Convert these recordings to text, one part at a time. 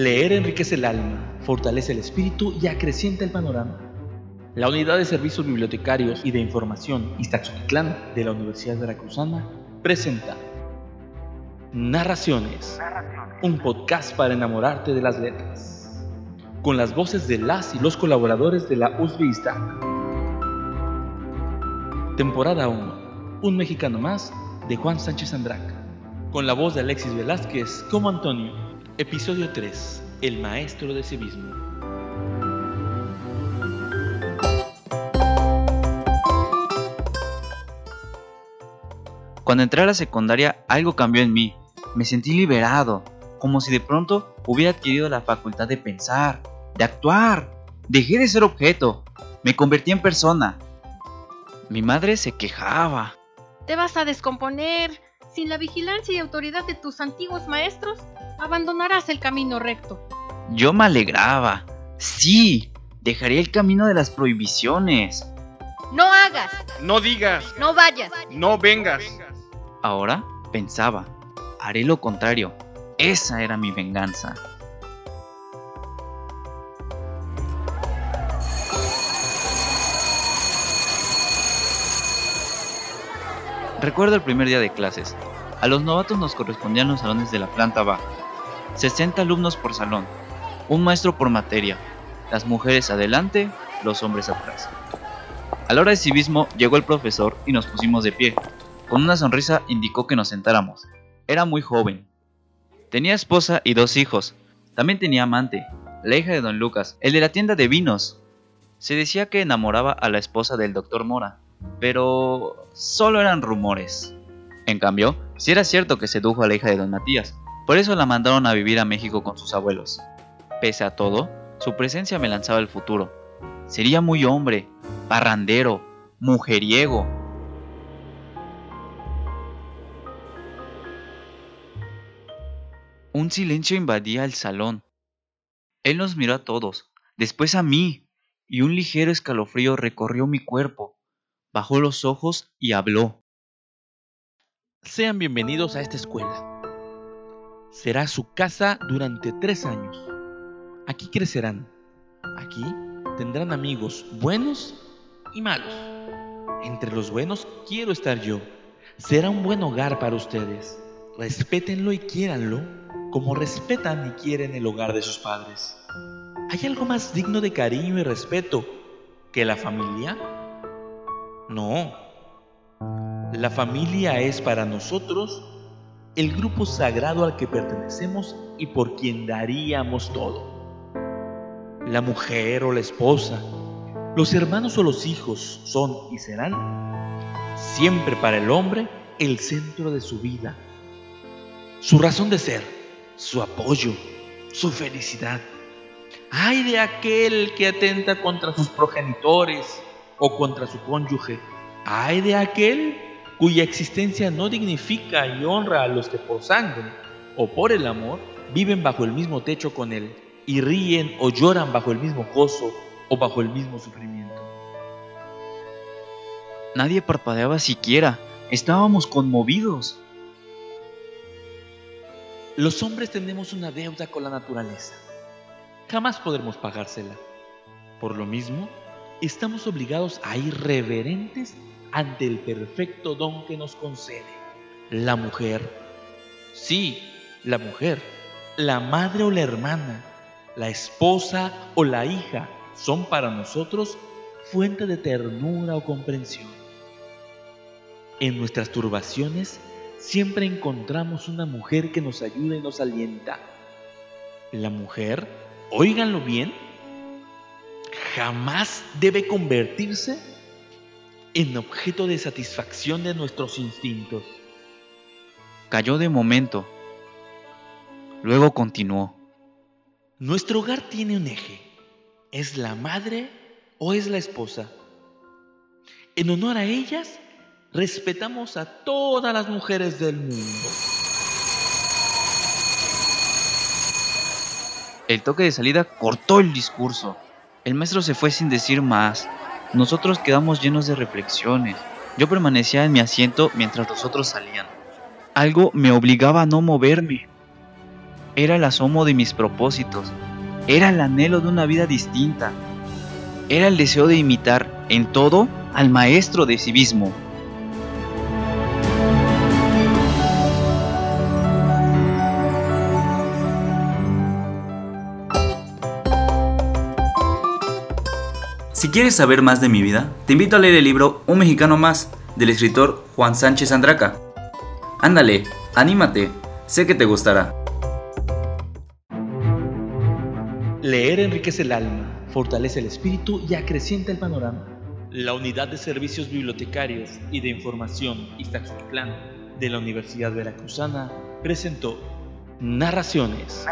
Leer enriquece el alma, fortalece el espíritu y acrecienta el panorama. La Unidad de Servicios Bibliotecarios y de Información Iztaxoquitlán de la Universidad Veracruzana presenta Narraciones, un podcast para enamorarte de las letras, con las voces de las y los colaboradores de la USB Temporada 1, Un Mexicano Más, de Juan Sánchez Andraca, con la voz de Alexis Velázquez como Antonio. Episodio 3. El maestro de civismo. Cuando entré a la secundaria algo cambió en mí. Me sentí liberado, como si de pronto hubiera adquirido la facultad de pensar, de actuar. Dejé de ser objeto, me convertí en persona. Mi madre se quejaba. Te vas a descomponer. Sin la vigilancia y autoridad de tus antiguos maestros, abandonarás el camino recto. Yo me alegraba. Sí, dejaría el camino de las prohibiciones. No hagas. No digas. No vayas. No vengas. Ahora pensaba, haré lo contrario. Esa era mi venganza. Recuerdo el primer día de clases. A los novatos nos correspondían los salones de la planta baja. 60 alumnos por salón, un maestro por materia, las mujeres adelante, los hombres atrás. A la hora de civismo llegó el profesor y nos pusimos de pie. Con una sonrisa indicó que nos sentáramos. Era muy joven. Tenía esposa y dos hijos. También tenía amante, la hija de don Lucas, el de la tienda de vinos. Se decía que enamoraba a la esposa del doctor Mora, pero solo eran rumores. En cambio, sí era cierto que sedujo a la hija de don Matías, por eso la mandaron a vivir a México con sus abuelos. Pese a todo, su presencia me lanzaba el futuro. Sería muy hombre, parrandero, mujeriego. Un silencio invadía el salón. Él nos miró a todos, después a mí, y un ligero escalofrío recorrió mi cuerpo. Bajó los ojos y habló. Sean bienvenidos a esta escuela será su casa durante tres años. Aquí crecerán. Aquí tendrán amigos buenos y malos. Entre los buenos quiero estar yo. Será un buen hogar para ustedes. Respétenlo y quiéranlo como respetan y quieren el hogar de sus padres. ¿Hay algo más digno de cariño y respeto que la familia? No. La familia es para nosotros el grupo sagrado al que pertenecemos y por quien daríamos todo. La mujer o la esposa, los hermanos o los hijos son y serán siempre para el hombre el centro de su vida, su razón de ser, su apoyo, su felicidad. Ay de aquel que atenta contra sus progenitores o contra su cónyuge. Ay de aquel cuya existencia no dignifica y honra a los que por sangre o por el amor viven bajo el mismo techo con él y ríen o lloran bajo el mismo gozo o bajo el mismo sufrimiento. Nadie parpadeaba siquiera, estábamos conmovidos. Los hombres tenemos una deuda con la naturaleza. Jamás podremos pagársela. Por lo mismo, estamos obligados a ir reverentes ante el perfecto don que nos concede. La mujer, sí, la mujer, la madre o la hermana, la esposa o la hija son para nosotros fuente de ternura o comprensión. En nuestras turbaciones siempre encontramos una mujer que nos ayuda y nos alienta. La mujer, óiganlo bien, jamás debe convertirse en objeto de satisfacción de nuestros instintos. Cayó de momento. Luego continuó. Nuestro hogar tiene un eje. ¿Es la madre o es la esposa? En honor a ellas, respetamos a todas las mujeres del mundo. El toque de salida cortó el discurso. El maestro se fue sin decir más. Nosotros quedamos llenos de reflexiones. Yo permanecía en mi asiento mientras los otros salían. Algo me obligaba a no moverme. Era el asomo de mis propósitos. Era el anhelo de una vida distinta. Era el deseo de imitar en todo al maestro de civismo. Si quieres saber más de mi vida, te invito a leer el libro Un mexicano más, del escritor Juan Sánchez Andraca. Ándale, anímate, sé que te gustará. Leer enriquece el alma, fortalece el espíritu y acrecienta el panorama. La Unidad de Servicios Bibliotecarios y de Información Iztaxutlán de la Universidad Veracruzana presentó Narraciones,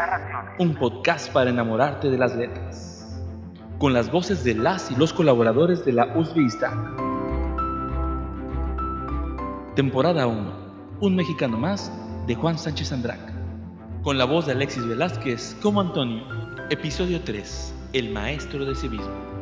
un podcast para enamorarte de las letras con las voces de las y los colaboradores de la USB Temporada 1. Un mexicano más de Juan Sánchez Andraca. Con la voz de Alexis Velázquez como Antonio. Episodio 3. El maestro de civismo.